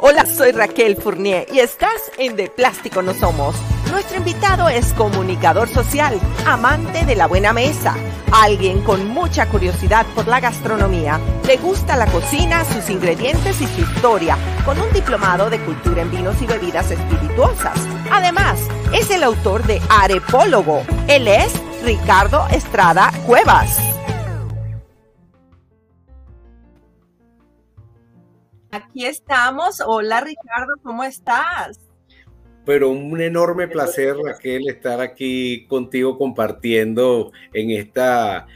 Hola, soy Raquel Fournier y estás en De Plástico No Somos. Nuestro invitado es comunicador social, amante de la buena mesa, alguien con mucha curiosidad por la gastronomía, le gusta la cocina, sus ingredientes y su historia, con un diplomado de cultura en vinos y bebidas espirituosas. Además, es el autor de Arepólogo. Él es Ricardo Estrada Cuevas. Aquí estamos. Hola Ricardo, ¿cómo estás? Pero un enorme placer, Raquel, estar aquí contigo compartiendo en esta,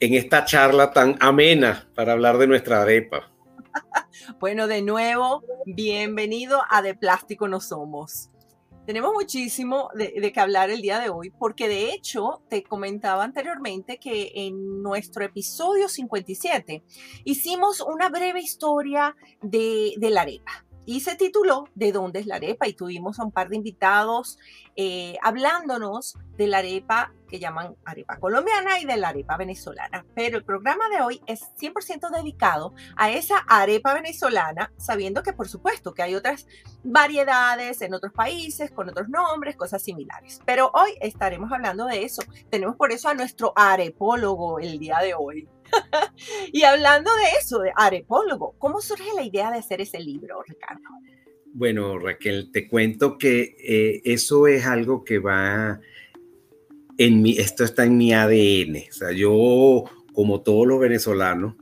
en esta charla tan amena para hablar de nuestra arepa. Bueno, de nuevo, bienvenido a De Plástico No Somos. Tenemos muchísimo de, qué hablar el día de hoy, porque de hecho te comentaba anteriormente que en nuestro episodio 57 hicimos una breve historia de, de la arepa y se tituló ¿De dónde es la arepa? Y tuvimos a un par de invitados eh, hablándonos de la arepa que llaman arepa colombiana y de la arepa venezolana. Pero el programa de hoy es 100% dedicado a esa arepa venezolana, sabiendo que por supuesto que hay otras variedades en otros países con otros nombres, cosas similares. Pero hoy estaremos hablando de eso. Tenemos por eso a nuestro arepólogo el día de hoy. y hablando de eso, de arepólogo, ¿cómo surge la idea de hacer ese libro, Ricardo? Bueno, Raquel, te cuento que eh, eso es algo que va en mi, esto está en mi ADN. O sea, yo, como todos los venezolanos,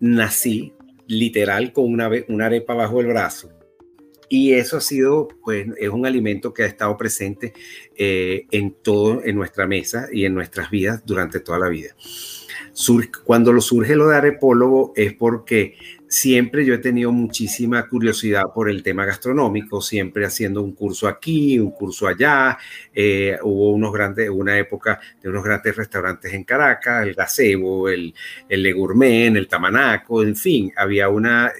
nací literal con una, una arepa bajo el brazo. Y eso ha sido, pues, es un alimento que ha estado presente eh, en todo, en nuestra mesa y en nuestras vidas durante toda la vida cuando lo surge lo de arepólogo es porque siempre yo he tenido muchísima curiosidad por el tema gastronómico, siempre haciendo un curso aquí, un curso allá. Eh, hubo unos grandes, una época de unos grandes restaurantes en Caracas, el Gazebo, el, el Le Gourmet, el Tamanaco, en fin, había una,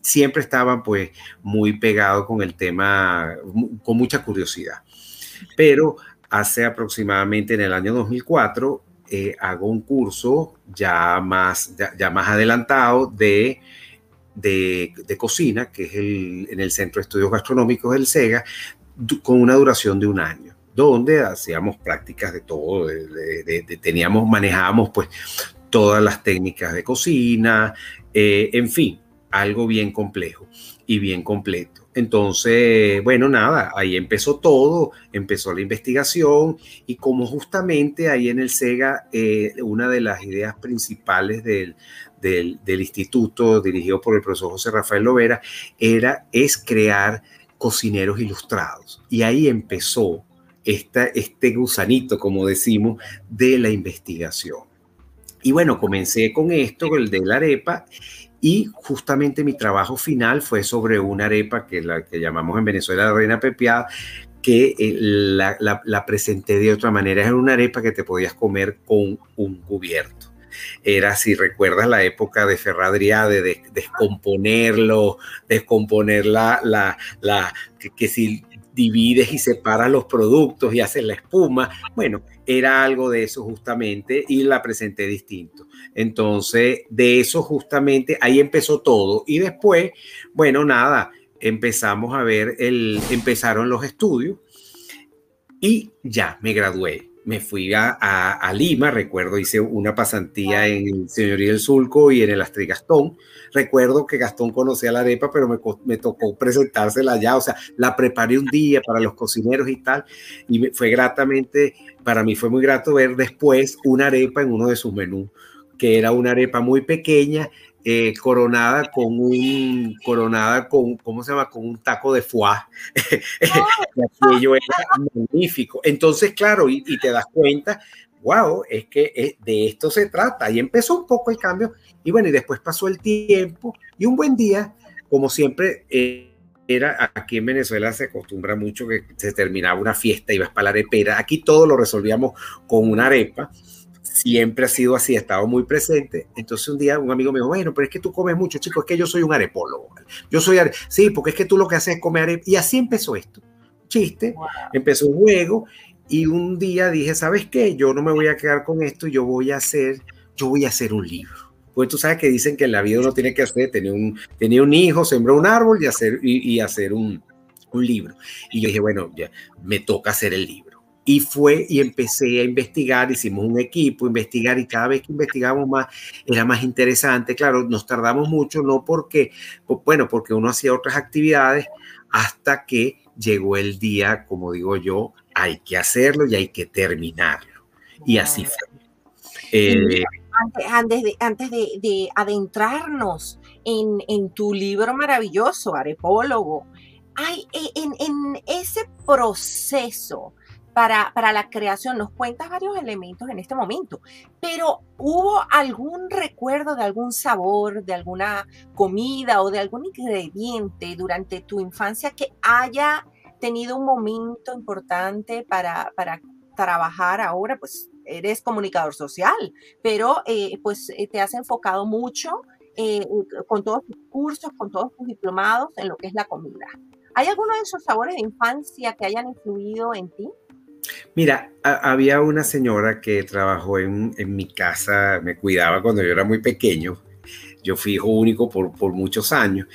siempre estaban pues muy pegados con el tema, con mucha curiosidad. Pero hace aproximadamente en el año 2004 eh, hago un curso ya más, ya, más adelantado de, de, cocina, que es el, en el Centro de Estudios Gastronómicos del SEGA, con una duración de un año donde hacíamos prácticas de todo, teníamos, manejábamos pues todas las técnicas de cocina, eh, en fin, algo bien complejo y bien completo. Entonces, bueno, nada, ahí empezó todo, empezó la investigación y como justamente ahí en el SEGA, eh, una de las ideas principales del, instituto dirigido por el profesor José Rafael Lovera era, es crear cocineros ilustrados. Y ahí empezó este gusanito, como decimos, de la investigación. Y bueno, comencé con esto, el de la arepa, y justamente mi trabajo final fue sobre una arepa que la que llamamos en Venezuela la reina pepiada, que eh, la, presenté de otra manera. Era una arepa que te podías comer con un cubierto. Era, si recuerdas, la época de Ferradriá, de, descomponerlo, descomponer la, la, que si divides y separas los productos y haces la espuma. Bueno, era algo de eso justamente y la presenté distinto. Entonces, de eso justamente, ahí empezó todo. Y después, bueno, nada, empezamos a ver, el, empezaron los estudios y ya me gradué. Me fui a, Lima, recuerdo, hice una pasantía en Señoría del Sulco y en el Astri Gastón. Recuerdo que Gastón conocía la arepa, pero me, me, tocó presentársela allá, o sea, la preparé un día para los cocineros y tal, y me, fue gratamente, para mí fue muy grato ver después una arepa en uno de sus menús que era una arepa muy pequeña, eh, coronada con un, coronada con, ¿cómo se llama? Con un taco de foie. Aquello era magnífico. Entonces, claro, y, te das cuenta, wow, es que de esto se trata. Y empezó un poco el cambio. Y bueno, y después pasó el tiempo. Y un buen día, como siempre, eh, era aquí en Venezuela se acostumbra mucho que se terminaba una fiesta, ibas para la arepera. Aquí todo lo resolvíamos con una arepa siempre ha sido así, ha estado muy presente. Entonces un día un amigo me dijo, bueno, pero es que tú comes mucho, chico, es que yo soy un arepólogo. Yo soy, sí, porque es que tú lo que haces es comer arepa. Y así empezó esto. Chiste, empezó un juego y un día dije, ¿sabes qué? Yo no me voy a quedar con esto, yo voy a hacer, yo voy a hacer un libro Pues tú sabes que dicen que en la vida uno tiene que hacer, tener un, tener un hijo, sembrar un árbol y hacer, y, y hacer un, un libro. Y yo dije, bueno, ya me toca hacer el libro. Y fue y empecé a investigar, hicimos un equipo, investigar y cada vez que investigamos más era más interesante. Claro, nos tardamos mucho, no porque, bueno, porque uno hacía otras actividades hasta que llegó el día, como digo yo, hay que hacerlo y hay que terminarlo. Y así fue. Eh, antes, de, antes de, adentrarnos en, en, tu libro maravilloso, Arepólogo, hay e, en, en ese proceso para, para, la creación. Nos cuentas varios elementos en este momento, pero ¿hubo algún recuerdo de algún sabor, de alguna comida o de algún ingrediente durante tu infancia que haya tenido un momento importante para, para trabajar ahora? Pues eres comunicador social, pero eh, pues eh, te has enfocado mucho eh, con todos tus cursos, con todos tus diplomados en lo que es la comida. ¿Hay alguno de esos sabores de infancia que hayan influido en ti? Mira, había una señora que trabajó en, mi casa, me cuidaba cuando yo era muy pequeño. Yo fui hijo único por, por muchos años,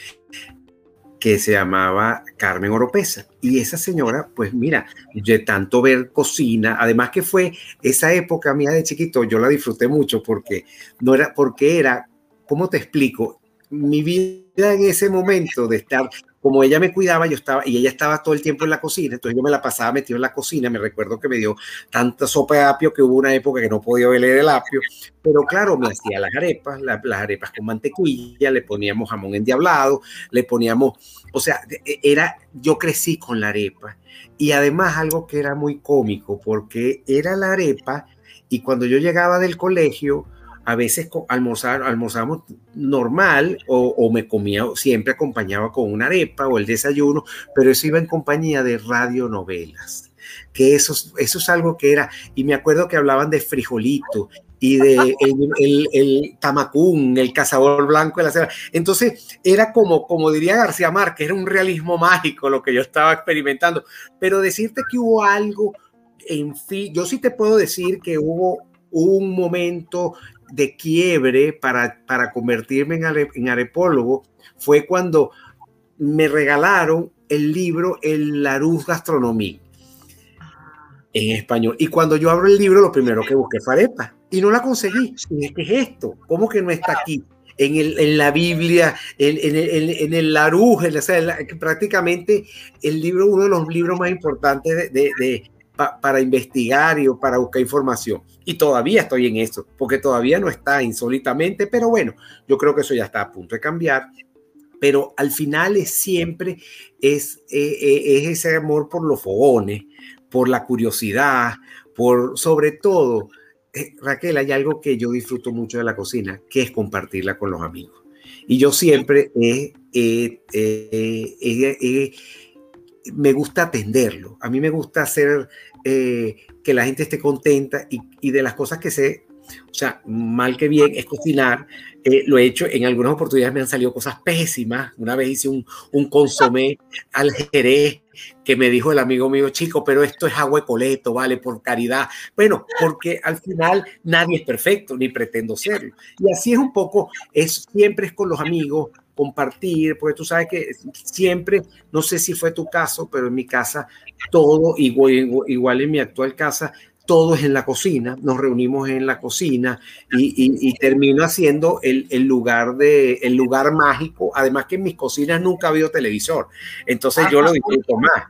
que se llamaba Carmen Oropesa. Y esa señora, pues mira, de tanto ver cocina, además que fue esa época mía de chiquito, yo la disfruté mucho porque no era, porque era, ¿cómo te explico? Mi vida en ese momento de estar como ella me cuidaba, yo estaba, y ella estaba todo el tiempo en la cocina, entonces yo me la pasaba metido en la cocina, me recuerdo que me dio tanta sopa de apio que hubo una época que no podía beber el apio, pero claro, me hacía las arepas, las arepas con mantequilla, le poníamos jamón endiablado, le poníamos, o sea, e, era, yo crecí con la arepa, y además algo que era muy cómico, porque era la arepa, y cuando yo llegaba del colegio, a veces almorzar, almorzamos normal o, me comía, siempre acompañaba con una arepa o el desayuno, pero eso iba en compañía de radionovelas, que eso, eso es algo que era, y me acuerdo que hablaban de frijolito y de el, el, tamacún, el cazador blanco de la selva. Entonces era como, como diría García Márquez, era un realismo mágico lo que yo estaba experimentando, pero decirte que hubo algo, en fin, yo sí te puedo decir que hubo un momento de quiebre para, para convertirme en, arepólogo fue cuando me regalaron el libro El Larousse Gastronomie en español. Y cuando yo abro el libro, lo primero que busqué fue arepa y no la conseguí. ¿Qué es esto? ¿Cómo que no está aquí? En, el, en la Biblia, en, en, el, en el Larousse, prácticamente el libro, uno de los libros más importantes de, de, para investigar y para buscar información. Y todavía estoy en eso, porque todavía no está insólitamente, pero bueno, yo creo que eso ya está a punto de cambiar. Pero al final es siempre es, eh, eh, es ese amor por los fogones, por la curiosidad, por sobre todo, eh, Raquel, hay algo que yo disfruto mucho de la cocina, que es compartirla con los amigos. Y yo siempre me gusta atenderlo. A mí me gusta hacer eh, que la gente esté contenta y, de las cosas que sé, o sea, mal que bien, es cocinar. Eh, lo he hecho, en algunas oportunidades me han salido cosas pésimas. Una vez hice un, un consomé al jerez que me dijo el amigo mío, chico, pero esto es agua de coleto, vale, por caridad. Bueno, porque al final nadie es perfecto, ni pretendo serlo. Y así es un poco, es, siempre es con los amigos, compartir, porque tú sabes que siempre, no sé si fue tu caso, pero en mi casa todo, igual, igual en mi actual casa, todo es en la cocina, nos reunimos en la cocina y, termino haciendo el, lugar de, el lugar mágico, además que en mis cocinas nunca ha habido televisor, entonces yo lo disfruto más,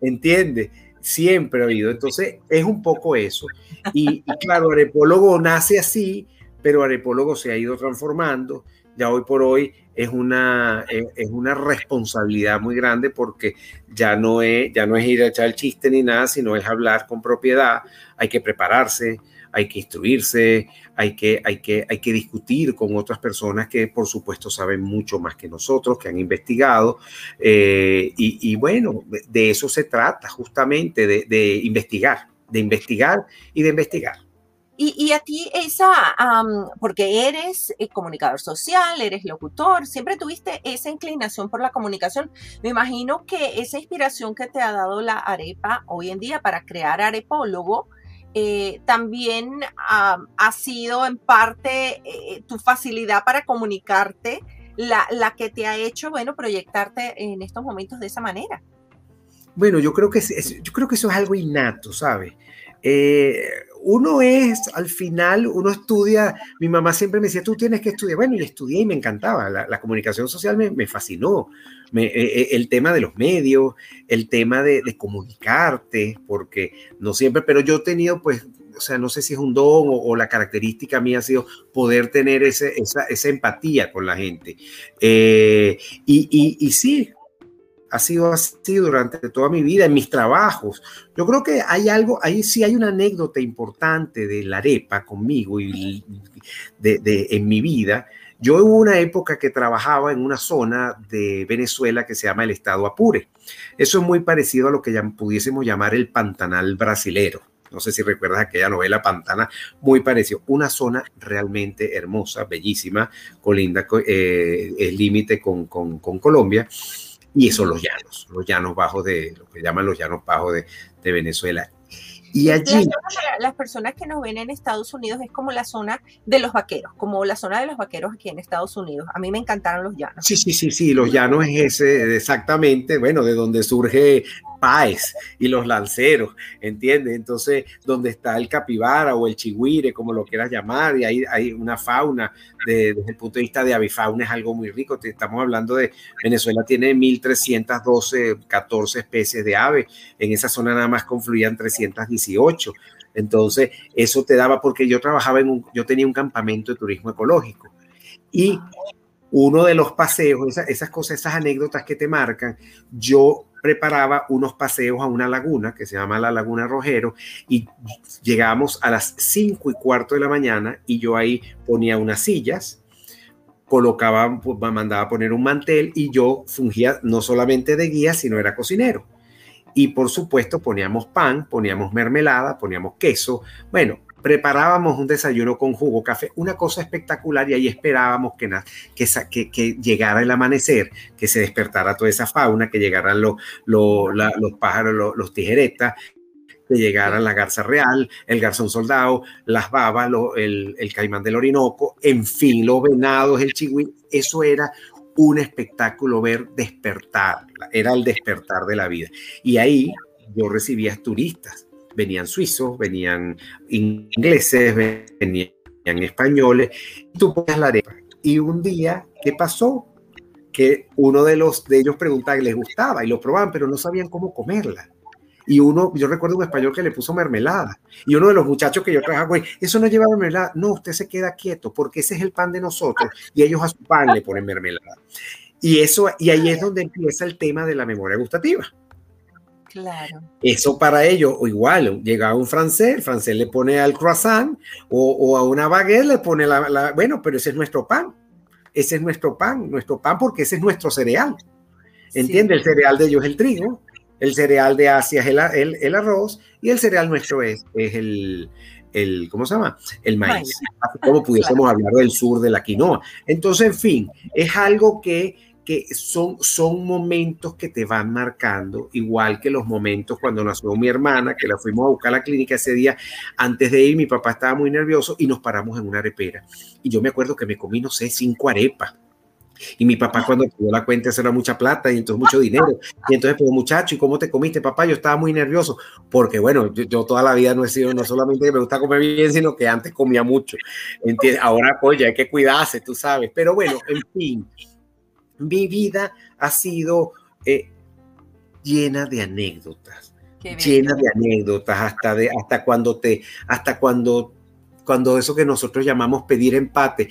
¿entiendes? Siempre ha habido, entonces es un poco eso. Y, y claro, Arepólogo nace así, pero Arepólogo se ha ido transformando, ya hoy por hoy es una, es una responsabilidad muy grande porque ya no, es, ya no es ir a echar el chiste ni nada, sino es hablar con propiedad, hay que prepararse, hay que instruirse, hay que, hay que, hay que discutir con otras personas que por supuesto saben mucho más que nosotros, que han investigado. Eh, y, bueno, de eso se trata justamente, de, de investigar, de investigar y de investigar. Y, a ti esa, porque eres eh, comunicador social, eres locutor, siempre tuviste esa inclinación por la comunicación. Me imagino que esa inspiración que te ha dado la arepa hoy en día para crear arepólogo eh, también ha sido en parte eh, tu facilidad para comunicarte la, la, que te ha hecho, bueno, proyectarte en estos momentos de esa manera. Bueno, yo creo que, yo creo que eso es algo innato, ¿sabes? Eh, uno es, al final, uno estudia, mi mamá siempre me decía, tú tienes que estudiar, bueno, y estudié y me encantaba, la, comunicación social me, me fascinó, eh, eh, el tema de los medios, el tema de, de, comunicarte, porque no siempre, pero yo he tenido, pues, o sea, no sé si es un don o, la característica mía ha sido poder tener ese, esa, esa, empatía con la gente. y, y sí, ha sido así durante toda mi vida, en mis trabajos. Yo creo que hay algo, ahí sí hay una anécdota importante de la arepa conmigo y de, en mi vida. Yo hubo una época que trabajaba en una zona de Venezuela que se llama el Estado Apure. Eso es muy parecido a lo que ya pudiésemos llamar el Pantanal brasilero. No sé si recuerdas aquella novela Pantana, muy parecido. Una zona realmente hermosa, bellísima, colinda, eh, el límite con, con, con Colombia y eso los llanos, los llanos bajos de, lo que llaman los llanos bajos de, de Venezuela. Y allí... Las personas que nos ven en Estados Unidos es como la zona de los vaqueros, como la zona de los vaqueros aquí en Estados Unidos. A mí me encantaron los llanos. Sí, sí, sí, sí, los llanos es ese, exactamente, bueno, de donde surge Páez y los lanceros, ¿entiendes? Entonces, donde está el capibara o el chigüire, como lo quieras llamar, y ahí hay una fauna desde el punto de vista de avifauna, es algo muy rico. Estamos hablando de Venezuela tiene 1.312, 14 especies de aves, en esa zona nada más confluían 318. Entonces, eso te daba, porque yo trabajaba en un, yo tenía un campamento de turismo ecológico y uno de los paseos, esas, esas cosas, esas anécdotas que te marcan, yo preparaba unos paseos a una laguna que se llama la Laguna Rojero y llegábamos a las cinco y cuarto de la mañana y yo ahí ponía unas sillas, colocaba, pues, mandaba poner un mantel y yo fungía no solamente de guía, sino era cocinero. Y por supuesto poníamos pan, poníamos mermelada, poníamos queso. Bueno, preparábamos un desayuno con jugo, café, una cosa espectacular y ahí esperábamos que, llegara el amanecer, que se despertara toda esa fauna, que llegaran los, pájaros, los, tijeretas, que llegara la garza real, el garzón soldado, las babas, el, caimán del Orinoco, en fin, los venados, el chigüí, eso era un espectáculo ver despertar, era el despertar de la vida. Y ahí yo recibía turistas venían suizos, venían ingleses, venían españoles, y tú ponías la arepa. Y un día, ¿qué pasó? Que uno de los de ellos preguntaba que les gustaba y lo probaban, pero no sabían cómo comerla. Y uno, yo recuerdo un español que le puso mermelada. Y uno de los muchachos que yo trabajaba, güey, eso no lleva mermelada. No, usted se queda quieto porque ese es el pan de nosotros. Y ellos a su pan le ponen mermelada. Y eso, y ahí es donde empieza el tema de la memoria gustativa. Claro. Eso para ellos, o igual, llega un francés, el francés le pone al croissant o, a una baguette le pone la, Bueno, pero ese es nuestro pan. Ese es nuestro pan, nuestro pan porque ese es nuestro cereal. ¿Entiende? El cereal de ellos es el trigo, el cereal de Asia es el, el, arroz y el cereal nuestro es, es el, el, ¿cómo se llama? El maíz. Como pudiésemos hablar del sur de la quinoa. Entonces, en fin, es algo que que son, son momentos que te van marcando, igual que los momentos cuando nació mi hermana, que la fuimos a buscar a la clínica ese día, antes de ir, mi papá estaba muy nervioso y nos paramos en una arepera. Y yo me acuerdo que me comí, no sé, cinco arepas. Y mi papá cuando tuvo la cuenta, eso era mucha plata y entonces mucho dinero. Y entonces, pues muchacho, ¿y cómo te comiste, papá? Yo estaba muy nervioso, porque bueno, yo, toda la vida no he sido, no solamente que me gusta comer bien, sino que antes comía mucho. ¿Entiendes? Ahora, pues ya hay que cuidarse, tú sabes. Pero bueno, en fin, mi vida ha sido eh, llena de anécdotas, llena de anécdotas, hasta, de, hasta cuando te, hasta cuando, cuando eso que nosotros llamamos pedir empate,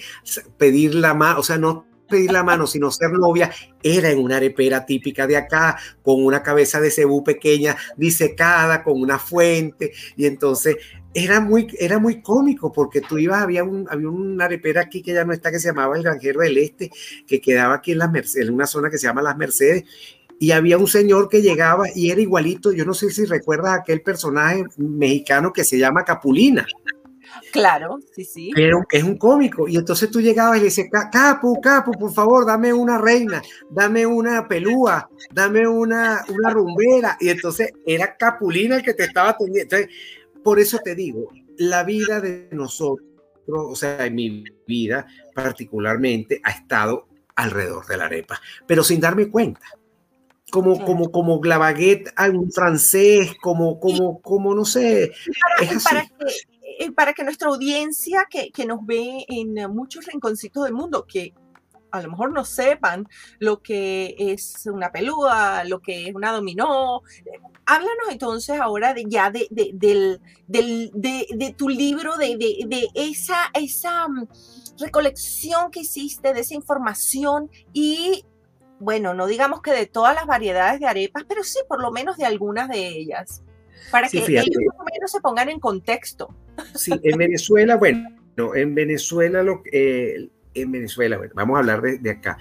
pedir la mano, o sea, no pedir la mano, sino ser novia, era en una arepera típica de acá, con una cabeza de cebú pequeña, disecada, con una fuente, y entonces era muy, era muy cómico porque tú ibas, había, un, había una arepera aquí que ya no está, que se llamaba el Granjero del Este, que quedaba aquí en, las Mercedes, en una zona que se llama Las Mercedes, y había un señor que llegaba y era igualito, yo no sé si recuerdas aquel personaje mexicano que se llama Capulina. Claro, sí, sí. Pero es un cómico. Y entonces tú llegabas y le dices, Capu, Capu, por favor, dame una reina, dame una pelúa, dame una, una rumbera. Y entonces era Capulina el que te estaba atendiendo. Entonces, por eso te digo, la vida de nosotros, o sea, en mi vida particularmente, ha estado alrededor de la arepa, pero sin darme cuenta. Como, como, como la baguette a un francés, como, como, como, no sé. Para, que, eh, para que nuestra audiencia que, que nos ve en muchos rinconcitos del mundo, que a lo mejor no sepan lo que es una pelúa, lo que es una dominó. Háblanos entonces ahora de, ya de, de, de tu libro, de, esa, esa mm, recolección que hiciste, de esa información y, bueno, no digamos que de todas las variedades de arepas, pero sí por lo menos de algunas de ellas, para que ellos por lo menos se pongan en contexto. Sí, en Venezuela, bueno, en Venezuela lo que en Venezuela, vamos a hablar de, acá.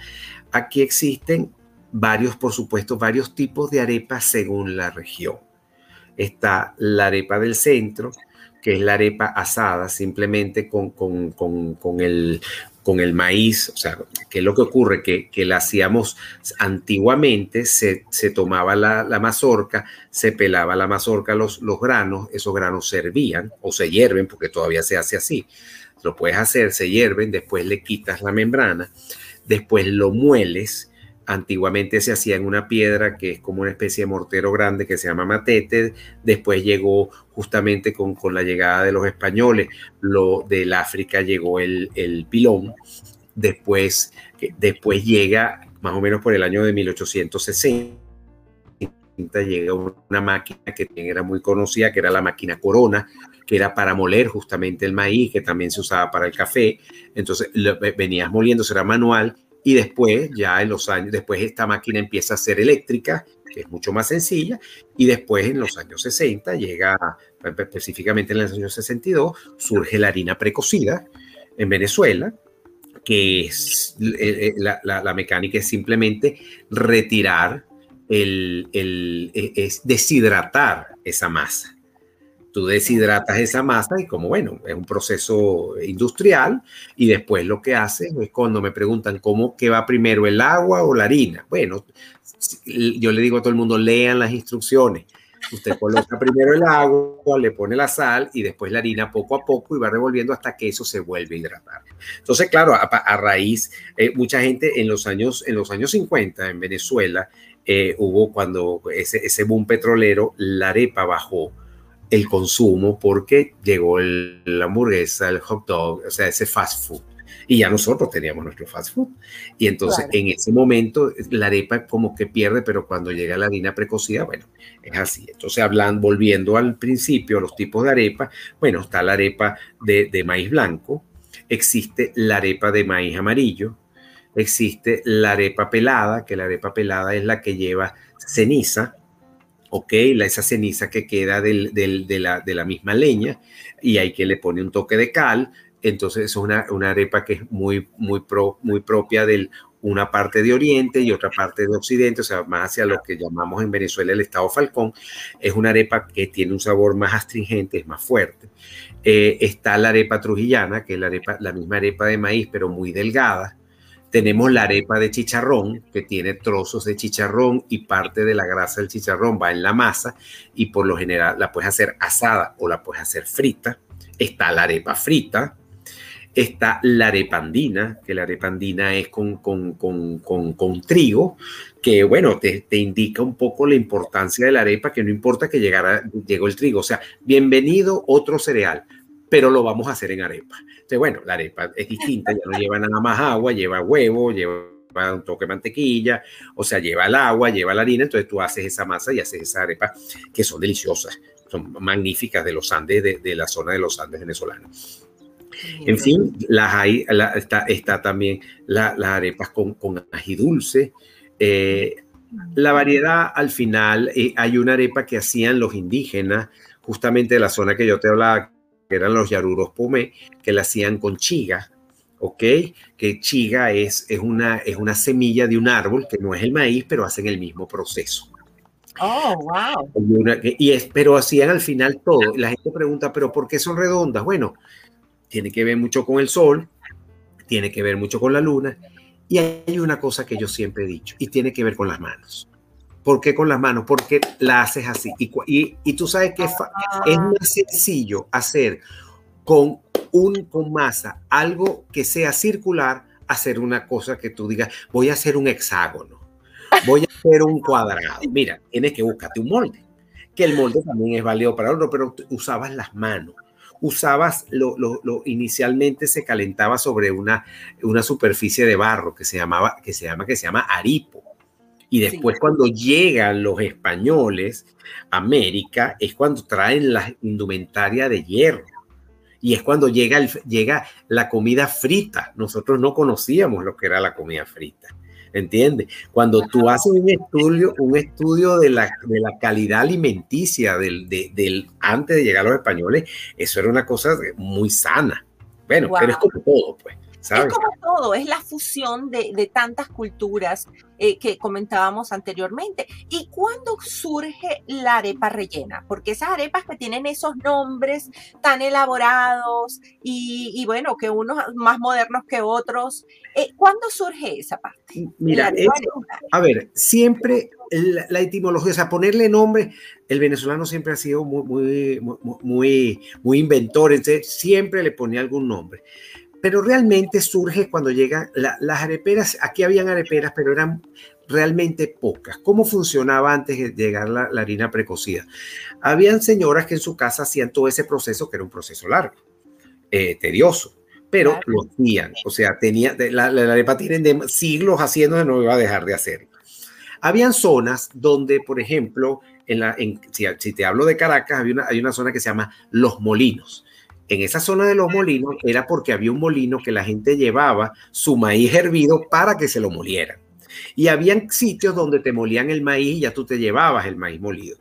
Aquí existen varios, por supuesto, varios tipos de arepas según la región. Está la arepa del centro, que es la arepa asada, simplemente con, con, el, con el maíz, o sea, ¿qué es lo que ocurre? Que, que la hacíamos antiguamente, se, se tomaba la, la, mazorca, se pelaba la mazorca, los, los granos, esos granos servían o se hierven, porque todavía se hace así, lo puedes hacer, se hierven, después le quitas la membrana, después lo mueles. Antiguamente se hacía en una piedra que es como una especie de mortero grande que se llama matete. Después llegó justamente con, con la llegada de los españoles, lo del África llegó el, el pilón. Después, después llega más o menos por el año de 1860 llega una máquina que era muy conocida, que era la máquina Corona, que era para moler justamente el maíz, que también se usaba para el café. Entonces venías moliendo, era manual, y después, ya en los años, después esta máquina empieza a ser eléctrica, que es mucho más sencilla, y después en los años 60 llega, específicamente en los años 62, surge la harina precocida en Venezuela, que es eh, eh, la, mecánica es simplemente retirar el, e, es deshidratar esa masa tú deshidratas esa masa y como bueno, es un proceso industrial y después lo que haces es cuando me preguntan cómo que va primero el agua o la harina. Bueno, yo le digo a todo el mundo, lean las instrucciones. Usted coloca primero el agua, le pone la sal y después la harina poco a poco y va revolviendo hasta que eso se vuelve a hidratar. Entonces, claro, a, raíz, eh, mucha gente en los años, en los años 50 en Venezuela eh, hubo cuando ese, ese boom petrolero, la arepa bajó el consumo porque llegó la hamburguesa, el hot dog, o sea, ese fast food. Y ya nosotros teníamos nuestro fast food. Y entonces en ese momento la arepa como que pierde, pero cuando llega la harina precocida, bueno, es así. Entonces hablan, volviendo al principio, los tipos de arepa, bueno, está la arepa de, de maíz blanco, existe la arepa de maíz amarillo, existe la arepa pelada, que la arepa pelada es la que lleva ceniza, ok, la, esa ceniza que queda del, de, la, de, la, misma leña y hay que le pone un toque de cal. Entonces es una, una arepa que es muy, muy, pro, muy propia de una parte de Oriente y otra parte de Occidente, o sea, más hacia lo que llamamos en Venezuela el Estado Falcón. Es una arepa que tiene un sabor más astringente, es más fuerte. Eh, está la arepa trujillana, que es la, arepa, la misma arepa de maíz, pero muy delgada. Tenemos la arepa de chicharrón, que tiene trozos de chicharrón y parte de la grasa del chicharrón va en la masa y por lo general la puedes hacer asada o la puedes hacer frita. Está la arepa frita. Está la arepa andina, que la arepa andina es con, con, con, con trigo, que bueno, te, te, indica un poco la importancia de la arepa, que no importa que llegara, llegó el trigo. O sea, bienvenido otro cereal, pero lo vamos a hacer en arepa. Entonces, bueno, la arepa es distinta, ya no lleva nada más agua, lleva huevo, lleva un toque de mantequilla, o sea, lleva el agua, lleva la harina, entonces tú haces esa masa y haces esa arepa que son deliciosas, son magníficas de los Andes, de, la zona de los Andes venezolanos. En fin, las hay, está, está, también las arepas con, con ají dulce. Eh, la variedad al final, eh, hay una arepa que hacían los indígenas, justamente de la zona que yo te hablaba, que eran los yaruros pumé, que la hacían con chiga, ¿ok? Que chiga es, es, una, es una semilla de un árbol que no es el maíz, pero hacen el mismo proceso. Oh, wow. y es, pero hacían al final todo. La gente pregunta, ¿pero por qué son redondas? Bueno, tiene que ver mucho con el sol, tiene que ver mucho con la luna, y hay una cosa que yo siempre he dicho, y tiene que ver con las manos. ¿Por qué con las manos? Porque la haces así. Y, y, tú sabes que es, es Ah. más sencillo hacer con, un, con masa algo que sea circular, hacer una cosa que tú digas, voy a hacer un hexágono, voy a hacer un cuadrado. Mira, tienes que buscarte un molde, que el molde también es válido para otro, pero usabas las manos. Usabas, lo, lo, lo- inicialmente se calentaba sobre una, una superficie de barro que se llamaba, que se llama, que se llama aripo. Y Sí. después cuando llegan los españoles a América es cuando traen la indumentaria de hierro. Y es cuando llega, el- llega la comida frita. Nosotros no conocíamos lo que era la comida frita. ¿Entiendes? Cuando tú haces un estudio, un estudio de la, de la calidad alimenticia del, de- del, antes de llegar los españoles, eso era una cosa muy sana. Bueno, Wow. pero es como todo, pues. Es como todo, es la fusión de, de tantas culturas eh, que comentábamos anteriormente. ¿Y cuándo surge la arepa rellena? Porque esas arepas que tienen esos nombres tan elaborados y, y bueno, que unos más modernos que otros, eh, ¿cuándo surge esa parte? Mira, eso-. A ver, siempre la, la etimología, o sea, ponerle nombre, el venezolano siempre ha sido muy, muy, muy, muy, muy inventor, entonces siempre le ponía algún nombre. Pero realmente surge cuando llegan la- las areperas, aquí habían areperas, pero eran realmente pocas. ¿Cómo funcionaba antes de llegar la, la harina precocida? Habían señoras que en su casa hacían todo ese proceso, que era un proceso largo, eh, tedioso, pero Claro. lo hacían. O sea, tenía, la, la arepa tienen de siglos haciendo, no iba a dejar de hacerlo. Habían zonas donde, por ejemplo, en la, en, si, si te hablo de Caracas, había una, hay una zona que se llama Los Molinos. En esa zona de los molinos era porque había un molino que la gente llevaba su maíz hervido para que se lo molieran. Y habían sitios donde te molían el maíz y ya tú te llevabas el maíz molido.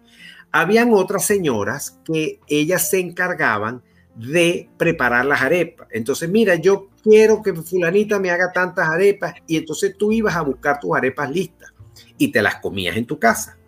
Habían otras señoras que ellas se encargaban de preparar las arepas. Entonces, mira, yo quiero que fulanita me haga tantas arepas y entonces tú ibas a buscar tus arepas listas y te las comías en tu casa.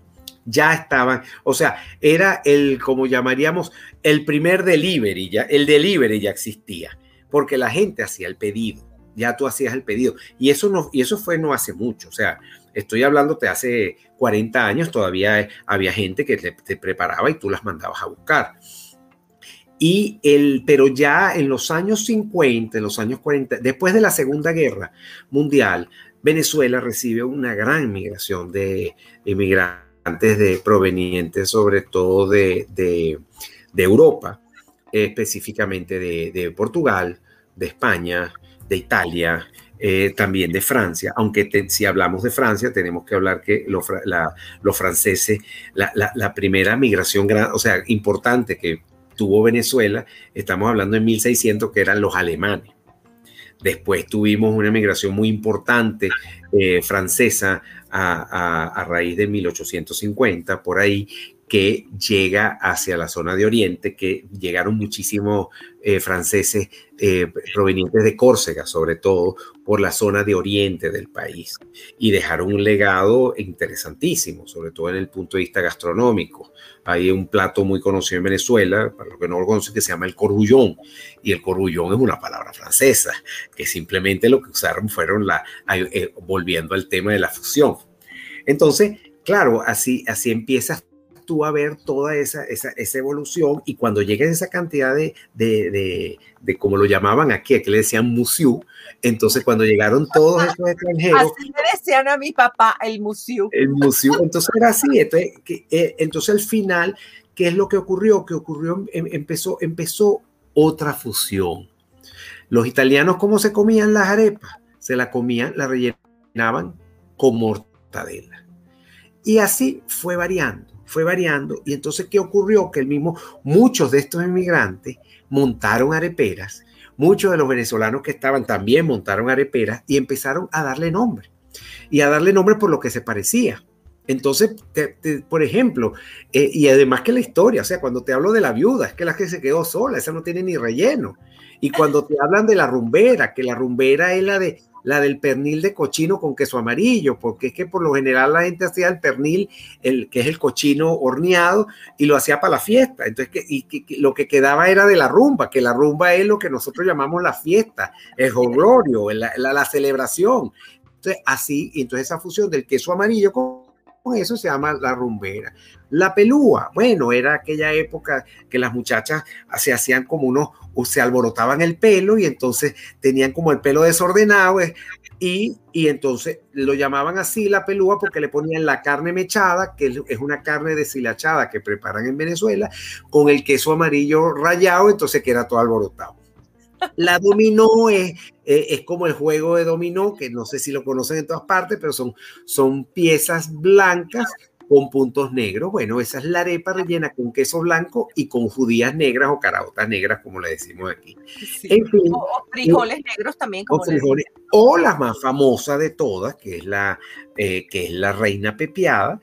Ya estaban, o sea, era el, como llamaríamos, el primer delivery, ya, el delivery ya existía, porque la gente hacía el pedido, ya tú hacías el pedido. Y eso, no, y eso fue no hace mucho, o sea, estoy hablando de hace 40 años, todavía había gente que te, te preparaba y tú las mandabas a buscar. Y el, pero ya en los años 50, en los años 40, después de la Segunda Guerra Mundial, Venezuela recibe una gran migración de inmigrantes de, provenientes sobre todo de, de, Europa, específicamente de, de, Portugal, de España, de Italia, eh, también de Francia, aunque si hablamos de Francia tenemos que hablar que los franceses, la, primera migración, o sea, importante que tuvo Venezuela, estamos hablando en 1600 que eran los alemanes. Después tuvimos una migración muy importante eh, francesa a, a, a, raíz de 1850, por ahí, que llega hacia la zona de Oriente, que llegaron muchísimos eh, franceses eh, provenientes de Córcega, sobre todo por la zona de Oriente del país, y dejaron un legado interesantísimo, sobre todo en el punto de vista gastronómico. Hay un plato muy conocido en Venezuela, para los que no lo conocen, que se llama el corullón, y el corullón es una palabra francesa, que simplemente lo que usaron fueron la, eh, volviendo al tema de la fusión. Entonces, claro, así, así empiezas tú a ver toda esa, esa, esa evolución y cuando llega esa cantidad de, de, de, de, como lo llamaban aquí, que le decían museo, entonces cuando llegaron todos esos extranjeros... Así le decían a mi papá el museo. El museo, entonces era así, entonces, que, eh, entonces al final, ¿qué es lo que ocurrió? Que ocurrió, em, empezó, empezó otra fusión. Los italianos, ¿cómo se comían las arepas? Se la comían, la rellenaban con mortadela. Y así fue variando fue variando. Y entonces qué ocurrió que el mismo muchos de estos inmigrantes montaron areperas muchos de los venezolanos que estaban también montaron areperas y empezaron a darle nombre y a darle nombre por lo que se parecía. Entonces por ejemplo eh, y además que la historia o sea cuando te hablo de la viuda es que la que se quedó sola esa no tiene ni relleno. Y cuando te hablan de la rumbera que la rumbera es la de la del pernil de cochino con queso amarillo, porque es que por lo general la gente hacía el pernil, el, que es el cochino horneado, y lo hacía para la fiesta. Entonces, que, y, que, lo que quedaba era de la rumba, que la rumba es lo que nosotros llamamos la fiesta, el jolgorio, la, la, la, celebración. Entonces, así, entonces esa fusión del queso amarillo con eso se llama la rumbera. La pelúa, bueno, era aquella época que las muchachas se hacían como unos, o se alborotaban el pelo y entonces tenían como el pelo desordenado eh, y, y entonces lo llamaban así la pelúa porque le ponían la carne mechada, que es una carne deshilachada que preparan en Venezuela, con el queso amarillo rayado, entonces queda todo alborotado. La dominó es, eh, es, como el juego de dominó, que no sé si lo conocen en todas partes, pero son, son piezas blancas con puntos negros. Bueno, esa es la arepa rellena con queso blanco y con judías negras o caraotas negras, como le decimos aquí. En fin, o, frijoles negros también. Como o, frijoles, o la más famosa de todas, que es la, eh, que es la reina pepiada,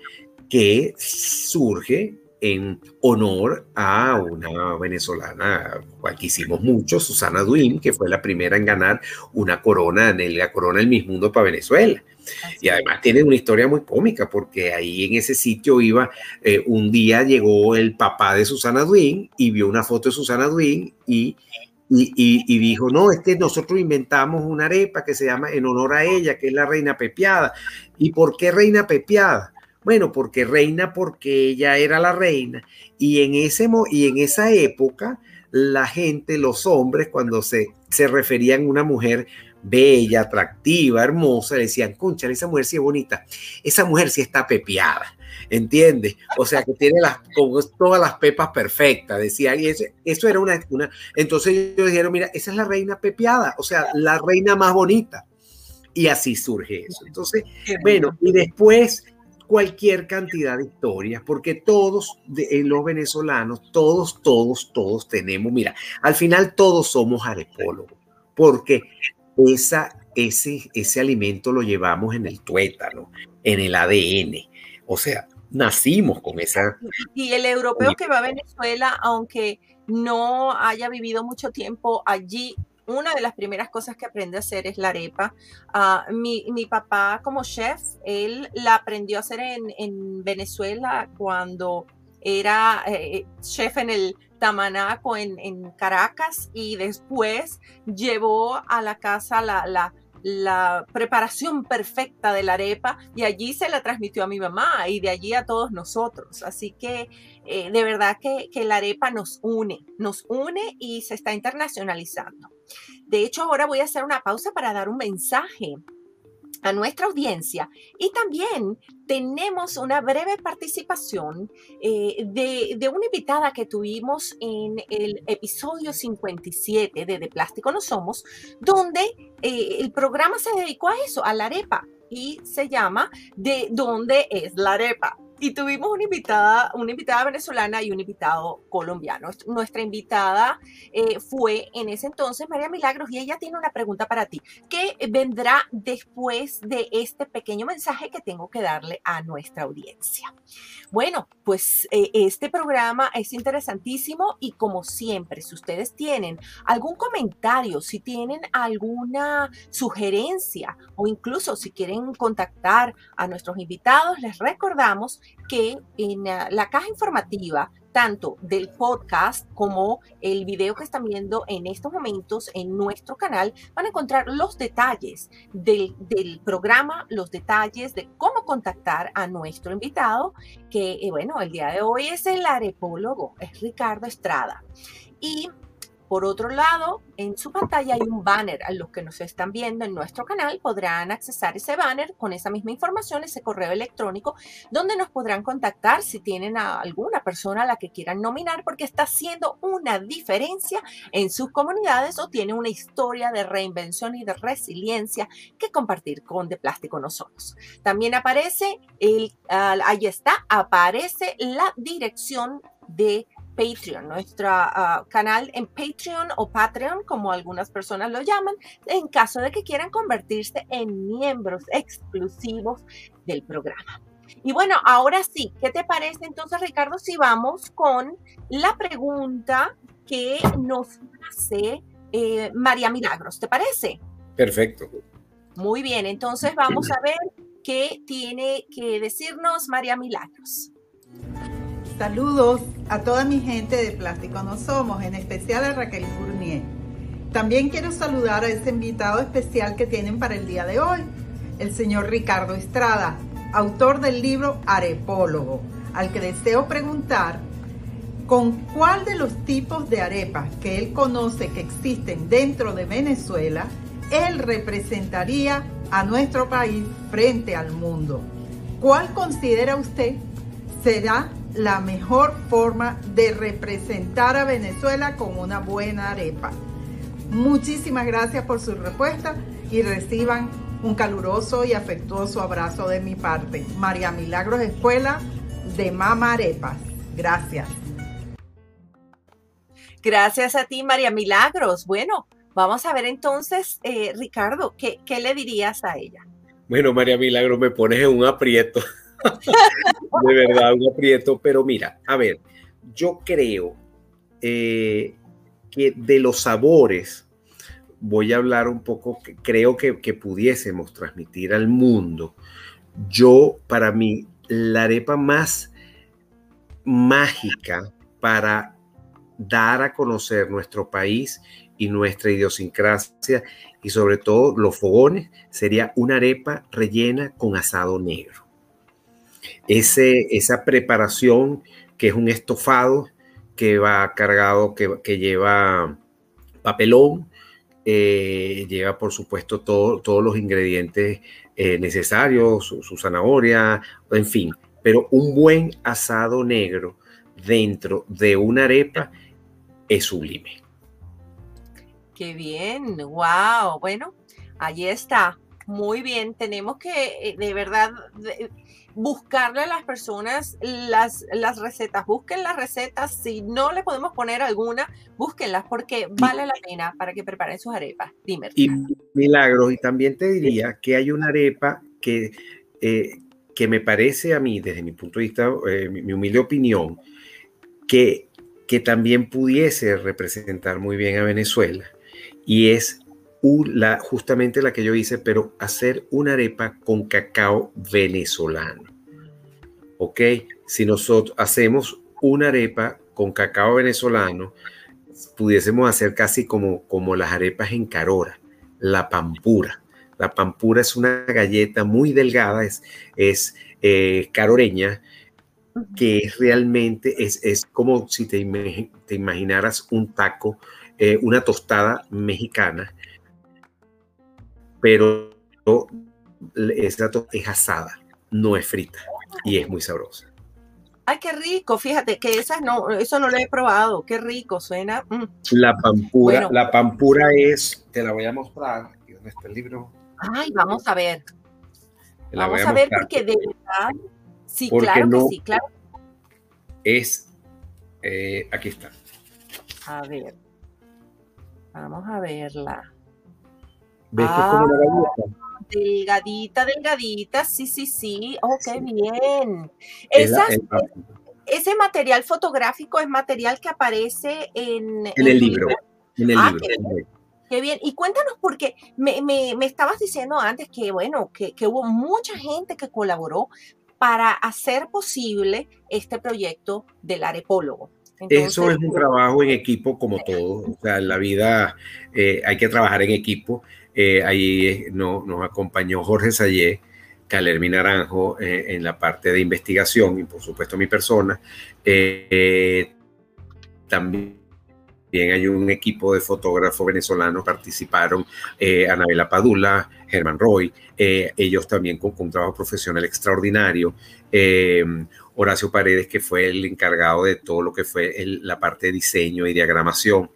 que surge en honor a una venezolana, cual que hicimos mucho, Susana Duim, que fue la primera en ganar una corona, en la corona del Miss Mundo para Venezuela. y además tiene una historia muy cómica, porque ahí en ese sitio iba, eh, un día llegó el papá de Susana Duin y vio una foto de Susana Duin y, y, y, dijo, no, es que nosotros inventamos una arepa que se llama en honor a ella, que es la reina pepiada. ¿Y por qué reina pepiada? Bueno, porque reina porque ella era la reina y en, ese, y en esa época la gente, los hombres, cuando se, se referían a una mujer bella, atractiva, hermosa, decían, concha, esa mujer sí es bonita, esa mujer sí está pepiada, ¿entiendes? O sea, que tiene las, todas las pepas perfectas, decía, y eso, eso era una, una, entonces ellos dijeron, mira, esa es la reina pepiada, o sea, la reina más bonita. Y así surge eso. Entonces, bueno, y después cualquier cantidad de historias, porque todos de, los venezolanos, todos, todos, todos tenemos, mira, al final todos somos arepólogos, porque esa, ese, ese alimento lo llevamos en el tuétano, en el ADN, o sea, nacimos con esa... Y el europeo que va a Venezuela, aunque no haya vivido mucho tiempo allí, una de las primeras cosas que aprende a hacer es la arepa. Uh, mi, papá como chef, él la aprendió a hacer en, en Venezuela cuando era eh, chef en el Tamanaco en, en, Caracas y después llevó a la casa la, la, la preparación perfecta de la arepa y allí se la transmitió a mi mamá y de allí a todos nosotros. Así que eh, de verdad que, que la arepa nos une, nos une y se está internacionalizando. De hecho, ahora voy a hacer una pausa para dar un mensaje a nuestra audiencia y también tenemos una breve participación eh, de, una invitada que tuvimos en el episodio 57 de De Plástico No Somos, donde eh, el programa se dedicó a eso, a la arepa, y se llama ¿De dónde es la arepa? Y tuvimos una invitada, una invitada venezolana y un invitado colombiano. Nuestra invitada eh, fue en ese entonces María Milagros y ella tiene una pregunta para ti. ¿Qué vendrá después de este pequeño mensaje que tengo que darle a nuestra audiencia? Bueno, pues eh, este programa es interesantísimo y como siempre, si ustedes tienen algún comentario, si tienen alguna sugerencia o incluso si quieren contactar a nuestros invitados, les recordamos que en la caja informativa tanto del podcast como el video que están viendo en estos momentos en nuestro canal, van a encontrar los detalles del, del programa, los detalles de cómo contactar a nuestro invitado, que eh, bueno, el día de hoy es el arepólogo, es Ricardo Estrada. Y por otro lado, en su pantalla hay un banner. A los que nos están viendo en nuestro canal podrán accesar ese banner con esa misma información, ese correo electrónico, donde nos podrán contactar si tienen a alguna persona a la que quieran nominar porque está haciendo una diferencia en sus comunidades o tiene una historia de reinvención y de resiliencia que compartir con De Plástico No Somos. También aparece, ahí está, aparece la dirección de Patreon, nuestro uh, canal en Patreon o Patreon, como algunas personas lo llaman, en caso de que quieran convertirse en miembros exclusivos del programa. Y bueno, ahora sí, ¿qué te parece entonces, Ricardo, si vamos con la pregunta que nos hace eh, María Milagros? ¿Te parece? Perfecto. Muy bien, entonces vamos a ver qué tiene que decirnos María Milagros. Saludos a toda mi gente de Plástico No Somos, en especial a Raquel Fournier. También quiero saludar a ese invitado especial que tienen para el día de hoy, el señor Ricardo Estrada. autor del libro Arepólogo, al que deseo preguntar con cuál de los tipos de arepas que él conoce que existen dentro de Venezuela, él representaría a nuestro país frente al mundo. ¿Cuál considera usted será la mejor forma de representar a Venezuela con una buena arepa? Muchísimas gracias por su respuesta y reciban un caluroso y afectuoso abrazo de mi parte. María Milagros Escuela de Mama Arepas. Gracias. Gracias a ti, María Milagros. Bueno, vamos a ver entonces, eh, Ricardo, ¿qué, ¿qué, le dirías a ella? Bueno, María Milagros, me pones en un aprieto. de verdad, un aprieto. Pero mira, a ver, yo creo eh, que de los sabores voy a hablar un poco, que creo que, que pudiésemos transmitir al mundo. Yo, para mí, la arepa más mágica para dar a conocer nuestro país y nuestra idiosincrasia y sobre todo los fogones sería una arepa rellena con asado negro. Ese, esa preparación que es un estofado que va cargado, que, lleva papelón, eh, lleva por supuesto todos los ingredientes eh, necesarios, su, su, zanahoria, en fin, pero un buen asado negro dentro de una arepa es sublime. Qué bien, wow. Bueno, ahí está. Muy bien, tenemos que eh, de verdad buscarle a las personas las, las recetas. Busquen las recetas. Si no le podemos poner alguna, búsquenlas porque vale la pena para que preparen sus arepas. Dime. Y milagros. Y también te diría que hay una arepa que, eh, que me parece a mí, desde mi punto de vista, eh, mi, mi humilde opinión, que que también pudiese representar muy bien a Venezuela y es la, justamente la que yo hice, pero hacer una arepa con cacao venezolano. ¿Ok? Si nosotros hacemos una arepa con cacao venezolano, pudiésemos hacer casi como, como las arepas en Carora, la pampura. La pampura es una galleta muy delgada, es, es eh, caroreña, que es realmente, es, es como si te, te, imaginaras un taco, eh, una tostada mexicana, pero esa es asada, no es frita y es muy sabrosa. Ay, qué rico, fíjate que esas no, eso no lo he probado, qué rico, suena. Mm. La pampura, bueno. la pampura es, te la voy a mostrar, aquí donde está el libro. Ay, vamos a ver. Vamos a, a ver porque de verdad Sí, Porque claro no que sí, claro. Es, eh, aquí está. A ver. Vamos a verla. ¿Ves ah, que es como una galleta? Delgadita, delgadita, sí, sí, sí. Oh, qué bien. Esas, el, el, ese material fotográfico es material que aparece en, en, en el libro. libro. En el ah, libro. Qué bien. Qué bien. Y cuéntanos, porque me, me, me estabas diciendo antes que, bueno, que, que, hubo mucha gente que colaboró para hacer posible este proyecto del arepólogo. Entonces, Eso es un trabajo en equipo como todo. O sea, en la vida eh, hay que trabajar en equipo. Eh, ahí no, nos acompañó Jorge Sayé, Calermi Naranjo eh, en la parte de investigación y por supuesto mi persona. Eh, también hay un equipo de fotógrafos venezolanos, participaron eh, Anabela Padula, Germán Roy, eh, ellos también con, un trabajo profesional extraordinario. Eh, Horacio Paredes, que fue el encargado de todo lo que fue la parte de diseño y diagramación.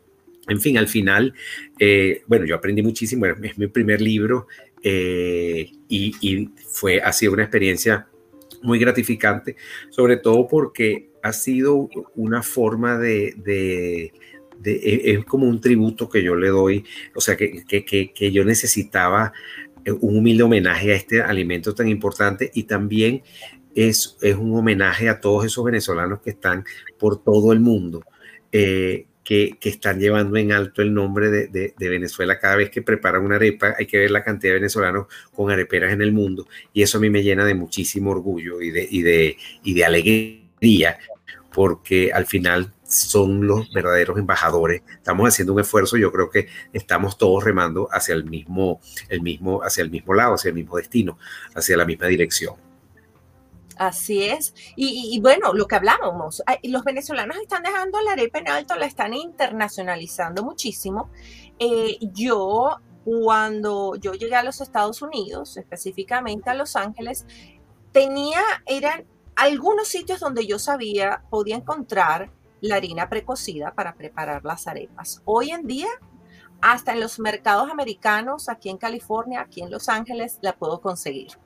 En fin, al final, eh, bueno, yo aprendí muchísimo, es mi primer libro y, y, fue, ha sido una experiencia muy gratificante, sobre todo porque ha sido una forma de, e, es como un tributo que yo le doy, o sea, que, que, que, yo necesitaba eh, un humilde homenaje a este alimento tan importante y también es, es un homenaje a todos esos venezolanos que están por todo el mundo. Eh, que, están llevando en alto el nombre de, Venezuela. Cada vez que preparan una arepa, hay que ver la cantidad de venezolanos con areperas en el mundo. Y eso a mí me llena de muchísimo orgullo y de, y de, y de alegría, porque al final son los verdaderos embajadores. Estamos haciendo un esfuerzo, yo creo que estamos todos remando hacia el mismo, el mismo, hacia el mismo lado, hacia el mismo destino, hacia la misma dirección. Así es. Y, bueno, lo que hablábamos, los venezolanos están dejando la arepa en alto, la están internacionalizando muchísimo. Eh, yo, cuando yo llegué a los Estados Unidos, específicamente a Los Ángeles, tenía, eran algunos sitios donde yo sabía, podía encontrar la harina precocida para preparar las arepas. Hoy en día, hasta en los mercados americanos, aquí en California, aquí en Los Ángeles, la puedo conseguir.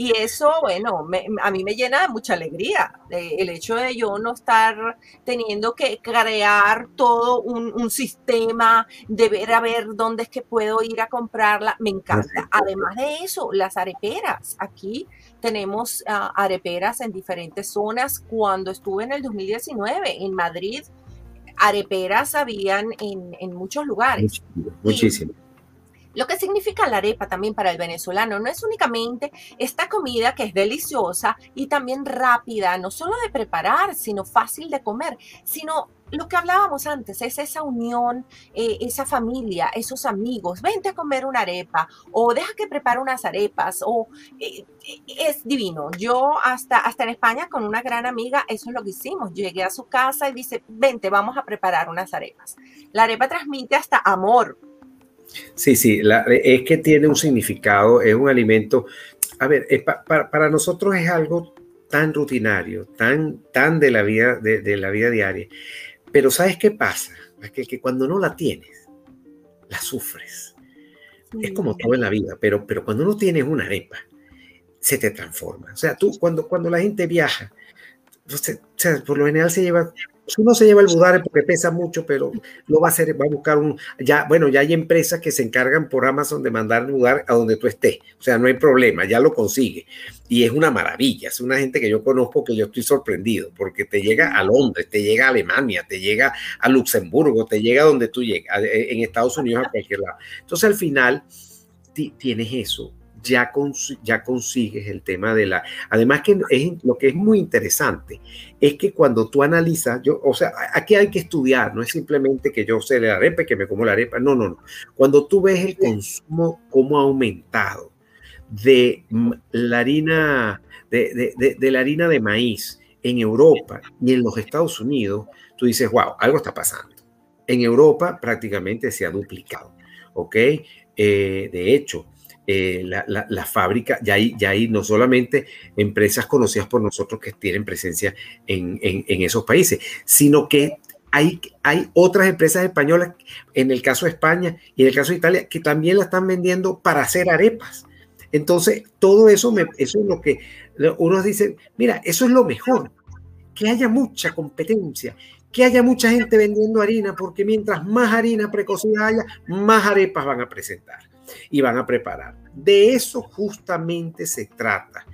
Y eso, bueno, a mí me llena de mucha alegría. el hecho de yo no estar teniendo que crear todo un, sistema, de ver a ver dónde es que puedo ir a comprarla, me encanta. Además de eso, las areperas. Aquí tenemos ah, areperas en diferentes zonas. Cuando estuve en el 2019 en Madrid, areperas habían en, muchos lugares. Muchísimo. Lo que significa la arepa también para el venezolano no es únicamente esta comida que es deliciosa y también rápida, no solo de preparar, sino fácil de comer, sino lo que hablábamos antes, es esa unión, eh, esa familia, esos amigos, vente a comer una arepa o deja que prepare unas arepas o eh, es divino. Yo hasta, hasta en España con una gran amiga, eso es lo que hicimos. Llegué a su casa y dice, vente, vamos a preparar unas arepas. La arepa transmite hasta amor, Sí, sí, es que tiene un significado, es un alimento. A ver, para, nosotros es algo tan rutinario, tan, tan de la vida, de, la vida diaria. Pero ¿sabes qué pasa? Es que, que cuando no la tienes, la sufres. Es como todo en la vida, pero, pero cuando no tienes una arepa, se te transforma. O sea, tú cuando, cuando la gente viaja, por lo general se lleva uno se lleva el budare porque pesa mucho, pero lo va a hacer, va a buscar un, ya, bueno, ya hay empresas que se encargan por Amazon de mandar el budare a donde tú estés, o sea, no hay problema, ya lo consigue. Y es una maravilla, es una gente que yo conozco que yo estoy sorprendido, porque te llega a Londres, te llega a Alemania, te llega a Luxemburgo, te llega a donde tú llegas, en Estados Unidos, a cualquier lado. Entonces, al final, tienes eso, ya, consigues el tema de la... Además que es, lo que es muy interesante es que cuando tú analizas, yo, o sea, aquí hay que estudiar, no es simplemente que yo sé la arepa y que me como la arepa, no, no, no. Cuando tú ves el consumo, cómo ha aumentado de la harina, de, de, de la harina de maíz en Europa y en los Estados Unidos, tú dices, wow, algo está pasando. En Europa prácticamente se ha duplicado, ¿ok? Eh, de hecho, eh, la, fábrica, ya hay, ya hay no solamente empresas conocidas por nosotros que tienen presencia en, esos países, sino que hay, hay otras empresas españolas, en el caso de España y en el caso de Italia, que también la están vendiendo para hacer arepas. Entonces, todo eso, me, eso es lo que unos dicen, mira, eso es lo mejor, que haya mucha competencia, que haya mucha gente vendiendo harina, porque mientras más harina precocida haya, más arepas van a presentar y van a preparar. De eso justamente se trata.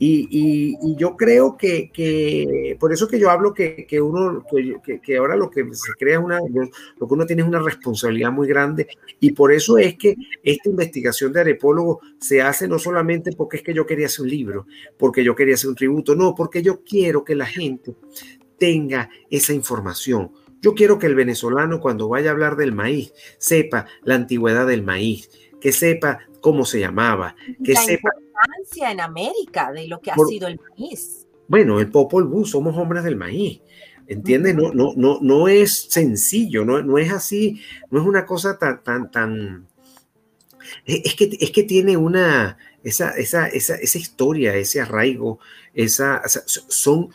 Y, yo creo que, por eso que yo hablo que, uno, que, ahora lo que se crea una, lo que uno tiene es una responsabilidad muy grande y por eso es que esta investigación de arepólogo se hace no solamente porque es que yo quería hacer un libro, porque yo quería hacer un tributo, no, porque yo quiero que la gente tenga esa información. Yo quiero que el venezolano cuando vaya a hablar del maíz sepa la antigüedad del maíz, que sepa cómo se llamaba, que la sepa... importancia en América de lo que ha sido el maíz. Bueno, el Popol Vuh, somos hombres del maíz. ¿Entiendes? No, no, no, no es sencillo, no, no es así, no es una cosa tan, tan, tan. E, es que, es que tiene una, esa, esa, esa, esa historia, ese arraigo, esa, son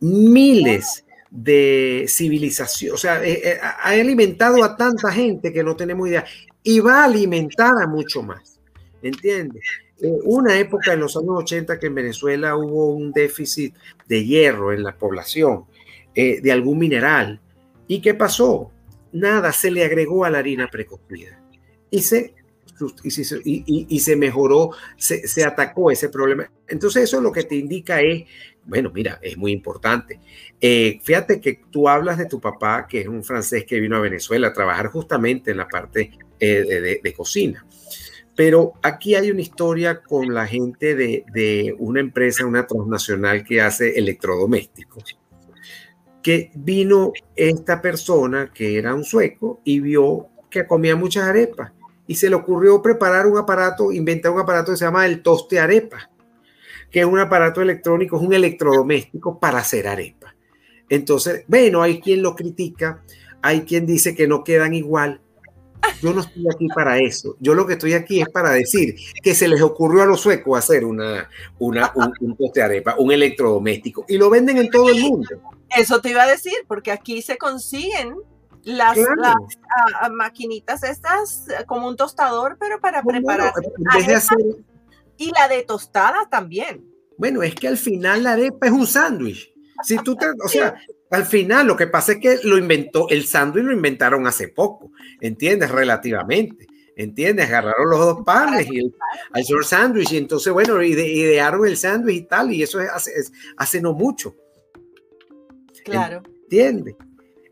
miles de civilización, o sea, eh, eh, ha alimentado a tanta gente que no tenemos idea y va a alimentar a mucho más. ¿Entiendes? Eh, una época en los años 80 que en Venezuela hubo un déficit de hierro en la población, eh, de algún mineral. ¿Y qué pasó? Nada, se le agregó a la harina precocida. Y se, y, se mejoró, se, se atacó ese problema. Entonces eso lo que te indica es bueno, mira, es muy importante. Eh, fíjate que tú hablas de tu papá, que es un francés que vino a Venezuela a trabajar justamente en la parte eh, de, cocina. Pero aquí hay una historia con la gente de, una empresa, una transnacional que hace electrodomésticos, que vino esta persona que era un sueco y vio que comía muchas arepas y se le ocurrió preparar un aparato, inventar un aparato que se llama el toste arepa que es un aparato electrónico, es un electrodoméstico para hacer arepa. Entonces, bueno, hay quien lo critica, hay quien dice que no quedan igual. Yo no estoy aquí para eso. Yo lo que estoy aquí es para decir que se les ocurrió a los suecos hacer una, una un, un poste de arepa, un electrodoméstico, y lo venden en todo el mundo. Eso te iba a decir, porque aquí se consiguen las, Claro. las, ah, maquinitas estas eh, como un tostador, pero para preparar. en vez de hacer, Y la de tostada también. bueno, es que al final la arepa es un sándwich. Si tú te, o sea, al final lo que pasa es que lo inventó, el sándwich lo inventaron hace poco, ¿entiendes? Relativamente. ¿Entiendes? Agarraron los dos panes y el, al short sándwich y entonces, bueno, ide- idearon el sándwich y tal, y eso es hace, es hace no mucho, Claro. ¿entiendes?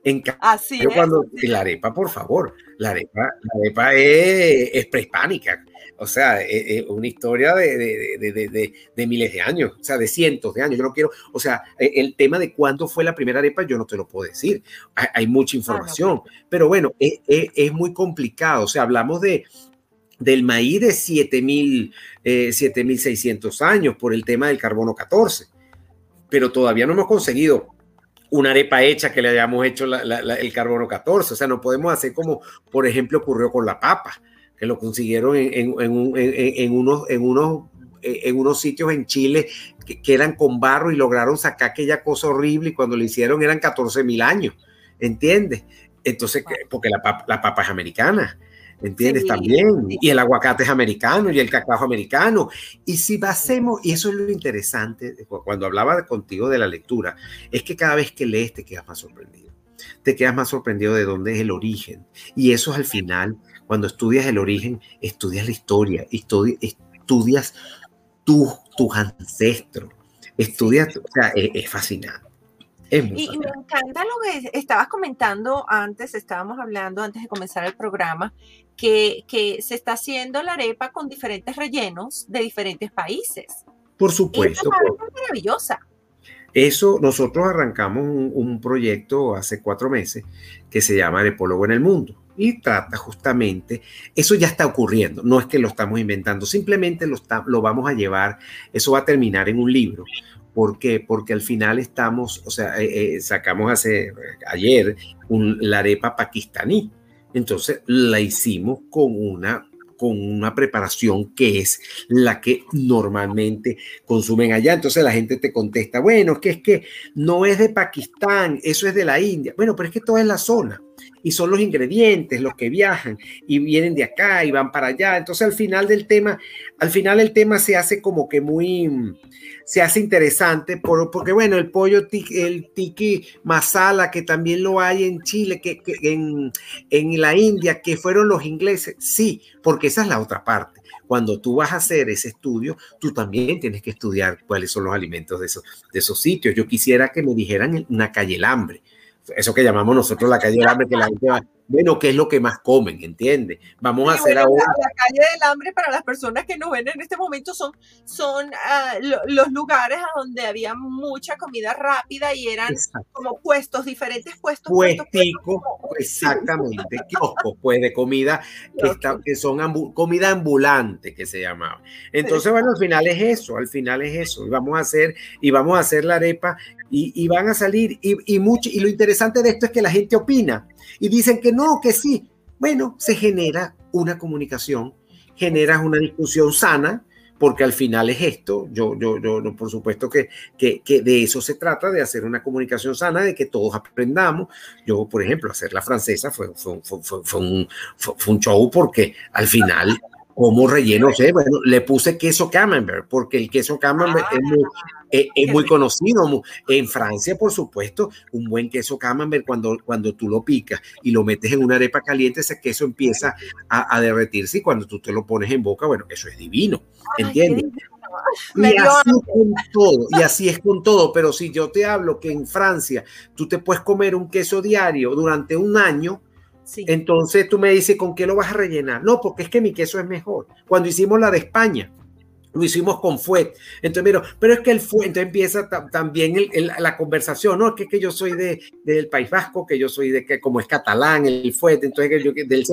En Así es. cuando, y la arepa, por favor, la arepa, la arepa es, es prehispánica, o sea, es, es una historia de, de- de- de- miles de años, o sea, de cientos de años. Yo no quiero, o sea, e- el tema de cuándo fue la primera arepa, yo no te lo puedo decir. Hay, hay mucha información, pero bueno, es, es- es muy complicado. O sea, hablamos de del maíz de 7000, eh, 7600 años por el tema del carbono 14, pero todavía no hemos conseguido una arepa hecha que le hayamos hecho la- la- la- el carbono 14. O sea, no podemos hacer como, por ejemplo, ocurrió con la papa, que lo consiguieron en, en- en un- en- en- en unos, en, unos, en unos sitios en Chile que, que eran con barro y lograron sacar aquella cosa horrible y cuando lo hicieron eran 14 mil años, ¿entiendes? Entonces, que- porque la la papa es americana. ¿Entiendes? Sí, También. Y el aguacate es americano y el cacao es americano. Y si hacemos, y eso es lo interesante, cuando hablaba contigo de la lectura, es que cada vez que lees te quedas más sorprendido. Te quedas más sorprendido de dónde es el origen. Y eso es al final, cuando estudias el origen, estudias la historia, estudi- estudias tu- tus ancestros, estudias, o sea, es, es fascinante. Es muy Y, me encanta lo que estabas comentando antes, estábamos hablando antes de comenzar el programa, que, que se está haciendo la arepa con diferentes rellenos de diferentes países. Por supuesto, es maravillosa. Eso, nosotros arrancamos un, un proyecto hace cuatro meses que se llama Arepólogo en el Mundo y trata justamente, eso ya está ocurriendo, no es que lo estamos inventando, simplemente lo, está- lo vamos a llevar, eso va a terminar en un libro. ¿Por qué? Porque al final estamos, o sea, eh, eh, sacamos hace, ayer un- la arepa pakistaní. Entonces la hicimos con una, con una preparación que es la que normalmente consumen allá. Entonces la gente te contesta, bueno, que es que no es de Pakistán, eso es de la India. Bueno, pero es que toda es la zona y son los ingredientes los que viajan y vienen de acá y van para allá. Entonces al final del tema, al final el tema se hace como que muy, se hace interesante por, porque bueno, el pollo, tiki, el tiki masala que también lo hay en Chile, que, en, en la India, que fueron los ingleses, sí, porque esa es la otra parte cuando tú vas a hacer ese estudio, tú también tienes que estudiar cuáles son los alimentos de esos, de esos sitios. Yo quisiera que me dijeran una calle el hambre, eso que llamamos nosotros la calle hambre, que la gente va, bueno, ¿qué es lo que más comen? ¿Entiendes? Vamos a Y hacer bueno, ahora. la, la calle del hambre para las personas que nos ven en este momento son, son ah, lo- los lugares a donde había mucha comida rápida y eran Exacto. como puestos, diferentes puestos. puestos, Puestico, puestos, exactamente, kioscos, pues de comida que, está, que son ambu- comida ambulante que se llamaba. Entonces, bueno, al final es eso, al final es eso. Y vamos a hacer, y vamos a hacer la arepa y, y van a salir, y, y, mucho, y lo interesante de esto es que la gente opina y dicen que no, que sí. Bueno, se genera una comunicación, generas una discusión sana, porque al final es esto, yo, yo, yo, por supuesto que, que, que, de eso se trata, de hacer una comunicación sana, de que todos aprendamos. Yo, por ejemplo, hacer la francesa fue, fue, fue, fue un, un, show porque al final, como relleno, sé, bueno, le puse queso camembert, porque el queso camembert ah, es muy, es, es muy conocido. En Francia, por supuesto, un buen queso camembert, cuando, cuando tú lo picas y lo metes en una arepa caliente, ese queso empieza a, a derretirse y cuando tú te lo pones en boca, bueno, eso es divino, ¿entiendes? Y así con todo, y así es con todo, pero si yo te hablo que en Francia tú te puedes comer un queso diario durante un año, sí. entonces tú me dices, ¿con qué lo vas a rellenar? No, porque es que mi queso es mejor. Cuando hicimos la de España, lo hicimos con fuet. Entonces, pero, pero es que el fuet, entonces empieza también la conversación, ¿no? Que, que yo soy de, del País Vasco, que yo soy de que como es catalán, el fuet, entonces que yo del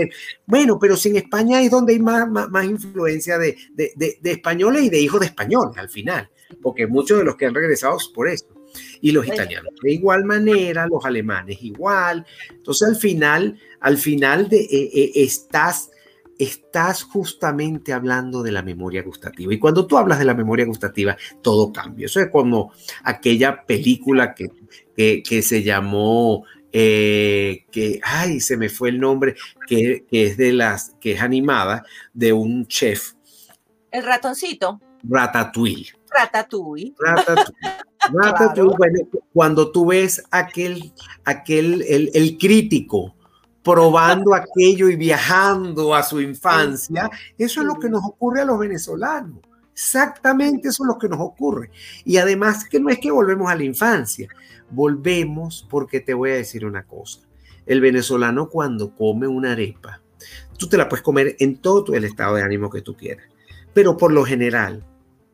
Bueno, pero si en España es donde hay más, más, influencia de, de, de, españoles y de hijos de españoles al final, porque muchos de los que han regresado por eso. Y los italianos de igual manera, los alemanes igual. Entonces al final, al final de, eh, eh, estás estás justamente hablando de la memoria gustativa. Y cuando tú hablas de la memoria gustativa, todo cambia. Eso es como aquella película que, que, se llamó, eh, que, ay, se me fue el nombre, que, es de las, que es animada, de un chef. El ratoncito. Ratatouille. Ratatouille. Ratatouille. Ratatouille. Bueno, cuando tú ves aquel, aquel, el, el crítico, probando aquello y viajando a su infancia. Eso es lo que nos ocurre a los venezolanos. Exactamente eso es lo que nos ocurre. Y además que no es que volvemos a la infancia, volvemos porque te voy a decir una cosa. El venezolano cuando come una arepa, tú te la puedes comer en todo el estado de ánimo que tú quieras, pero por lo general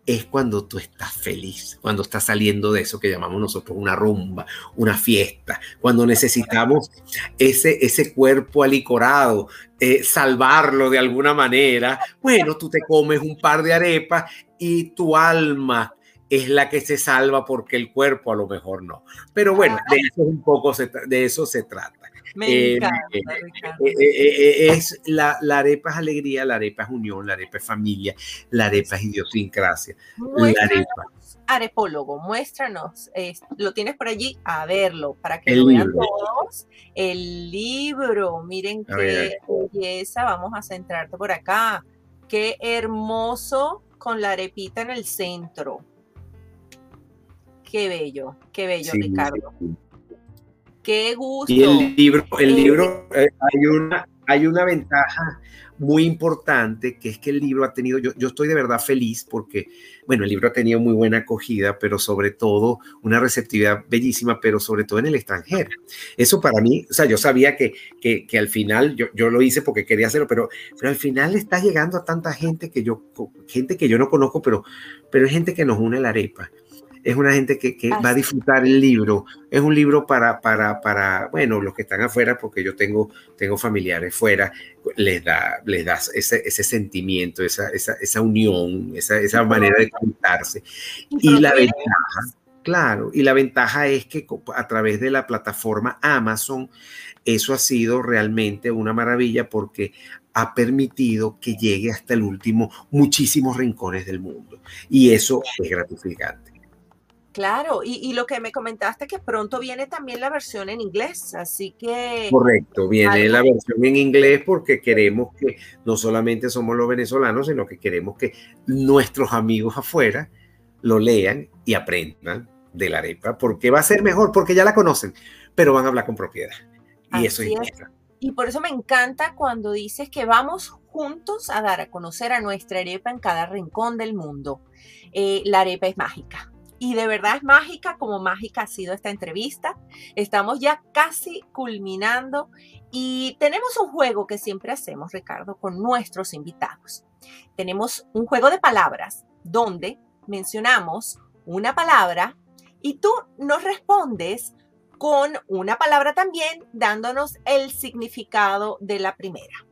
es cuando tú estás feliz, cuando estás saliendo de eso que llamamos nosotros una rumba, una fiesta, cuando necesitamos ese, ese cuerpo alicorado, eh, salvarlo de alguna manera. Bueno, tú te comes un par de arepas y tu alma es la que se salva porque el cuerpo a lo mejor no. Pero bueno, de eso un poco de eso se trata. Me eh, encanta, eh, eh, es la, la, arepa es alegría, la arepa es unión, la arepa es familia, la arepa es idiosincrasia. La arepa. Arepólogo, muéstranos, lo tienes por allí, a verlo, para que lo vean todos. El libro, miren qué belleza, vamos a centrarte por acá. Qué hermoso con la arepita en el centro. Qué bello, qué bello, Ricardo. Qué gusto. Y el libro, el libro eh, hay, una, hay una ventaja muy importante, que es que el libro ha tenido, yo, yo estoy de verdad feliz porque, bueno, el libro ha tenido muy buena acogida, pero sobre todo una receptividad bellísima, pero sobre todo en el extranjero. Eso para mí, o sea, yo sabía que, que, que al final, yo, yo, lo hice porque quería hacerlo, pero, pero al final está llegando a tanta gente que yo, gente que yo no conozco, pero, pero es gente que nos une la arepa es una gente que, va a disfrutar el libro. Es un libro para, para, para, bueno, los que están afuera, porque yo tengo, tengo familiares fuera, les da, les da ese, ese sentimiento, esa, esa, esa unión, esa, esa manera de contarse. Y la ventaja, claro, y la ventaja es que a través de la plataforma Amazon, eso ha sido realmente una maravilla porque ha permitido que llegue hasta el último muchísimos rincones del mundo. Y eso es gratificante. Claro, y, lo que me comentaste que pronto viene también la versión en inglés, así que... Correcto, viene la versión en inglés porque queremos que no solamente somos los venezolanos, sino que queremos que nuestros amigos afuera lo lean y aprendan de la arepa, porque va a ser mejor, porque ya la conocen, pero van a hablar con propiedad. Y eso es, Y por eso me encanta cuando dices que vamos juntos a dar a conocer a nuestra arepa en cada rincón del mundo. Eh, la arepa es mágica y de verdad es mágica como mágica ha sido esta entrevista. Estamos ya casi culminando y tenemos un juego que siempre hacemos, Ricardo, con nuestros invitados. Tenemos un juego de palabras donde mencionamos una palabra y tú nos respondes con una palabra también dándonos el significado de la primera.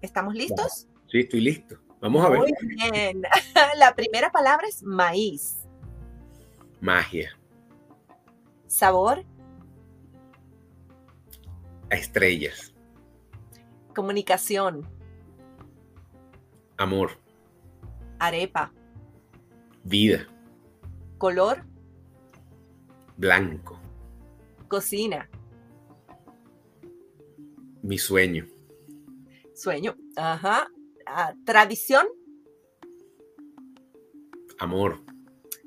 ¿Estamos listos? Sí, estoy listo. Vamos a ver. Muy bien. La primera palabra es maíz. Magia. Sabor. A estrellas. Comunicación. Amor. Arepa. Vida. Color. Blanco. Cocina. Mi sueño. Sueño. Ajá. Ah, tradición. Amor.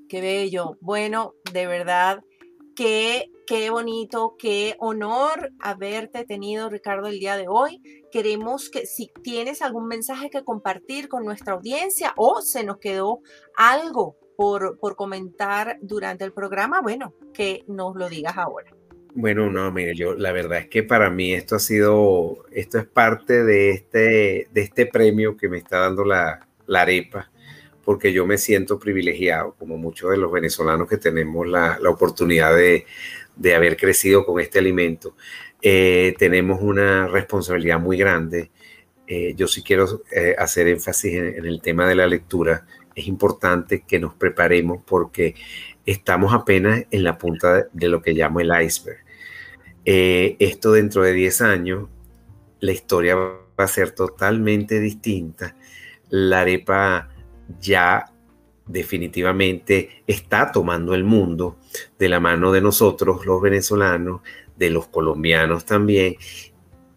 Qué bello. Bueno, de verdad, qué, qué bonito, qué honor haberte tenido, Ricardo, el día de hoy. Queremos que si tienes algún mensaje que compartir con nuestra audiencia o se nos quedó algo por, por comentar durante el programa, bueno, que nos lo digas ahora. Bueno, no, mire, yo la verdad es que para mí esto ha sido, esto es parte de este, de este premio que me está dando la, la arepa porque yo me siento privilegiado, como muchos de los venezolanos que tenemos la, oportunidad de, haber crecido con este alimento. Eh, tenemos una responsabilidad muy grande. Eh, yo sí quiero eh, hacer énfasis en, el tema de la lectura. Es importante que nos preparemos porque estamos apenas en la punta de lo que llamo el iceberg. esto dentro de 10 años, la historia va a ser totalmente distinta. La arepa ya definitivamente está tomando el mundo de la mano de nosotros, los venezolanos, de los colombianos también,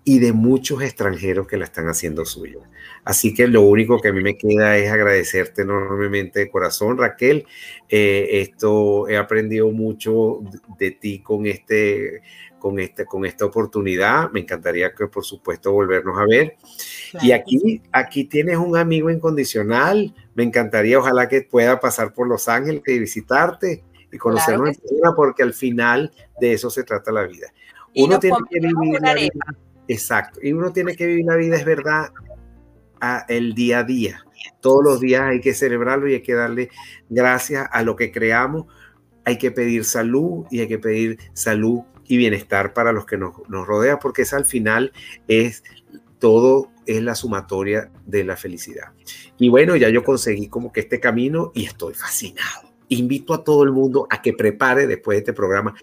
y de muchos extranjeros que la están haciendo suya. Así que lo único que a mí me queda es agradecerte enormemente de corazón, Raquel. Eh, esto he aprendido mucho de ti con este con, este, con esta oportunidad. Me encantaría que, por supuesto, volvernos a ver. y aquí, aquí tienes un amigo incondicional. Me encantaría, ojalá que pueda pasar por Los Ángeles y visitarte y conocernos en persona, porque al final de eso se trata la vida. Uno tiene que vivir la vida. Exacto. Y uno tiene que vivir la vida, es verdad, a el día a día. Todos los días hay que celebrarlo y hay que darle gracias a lo que creamos. Hay que pedir salud y hay que pedir salud y bienestar para los que nos, nos rodea, porque es al final es todo es la sumatoria de la felicidad. Y bueno, ya yo conseguí como que este camino y estoy fascinado. Invito a todo el mundo a que prepare después de este programa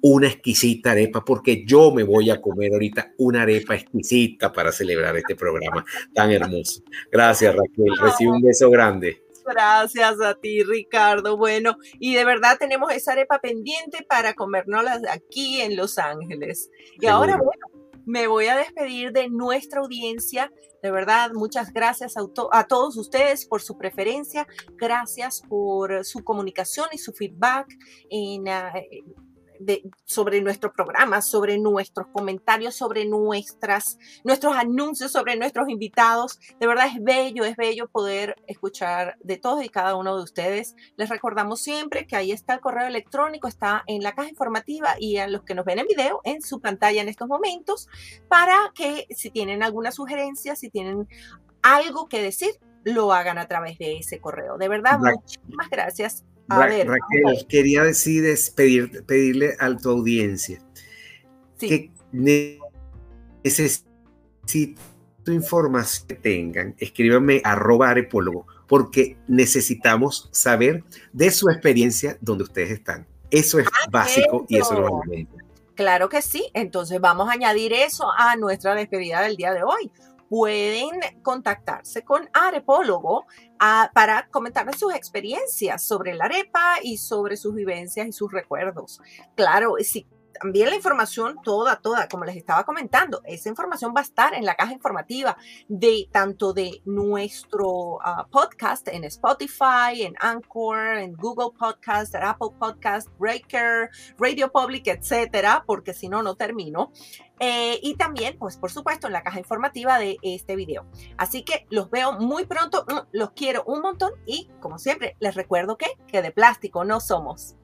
una exquisita arepa, porque yo me voy a comer ahorita una arepa exquisita para celebrar este programa tan hermoso. Gracias, Raquel. Recibe un beso grande. Gracias a ti, Ricardo. Bueno, y de verdad tenemos esa arepa pendiente para comérnosla aquí en Los Ángeles. Y ahora, bueno, me voy a despedir de nuestra audiencia. De verdad, muchas gracias a, a, todos ustedes por su preferencia. Gracias por su comunicación y su feedback en, ah, sobre nuestro programa, sobre nuestros comentarios, sobre nuestras, nuestros anuncios, sobre nuestros invitados. De verdad es bello, es bello poder escuchar de todos y cada uno de ustedes. Les recordamos siempre que ahí está el correo electrónico, está en la caja informativa y a los que nos ven en video, en su pantalla en estos momentos, para que si tienen alguna sugerencia, si tienen algo que decir, lo hagan a través de ese correo. De verdad, muchísimas gracias Raquel, quería decir, pedir, pedirle a tu audiencia que necesito información que tengan, escríbanme arroba arepólogo, porque necesitamos saber de su experiencia donde ustedes están. Eso es básico y eso lo Claro que sí, entonces vamos a añadir eso a nuestra despedida del día de hoy pueden contactarse con Arepólogo ah, para comentarles sus experiencias sobre la arepa y sobre sus vivencias y sus recuerdos. Claro, si también la información toda, toda, como les estaba comentando, esa información va a estar en la caja informativa de tanto de nuestro ah, podcast en Spotify, en Anchor, en Google Podcast, Apple Podcast, Breaker, Radio Public, etcétera, porque si no, no termino. Eh, y también, pues por supuesto, en la caja informativa de este video. Así que los veo muy pronto, mm, los quiero un montón y como siempre, les recuerdo que, que de plástico no somos.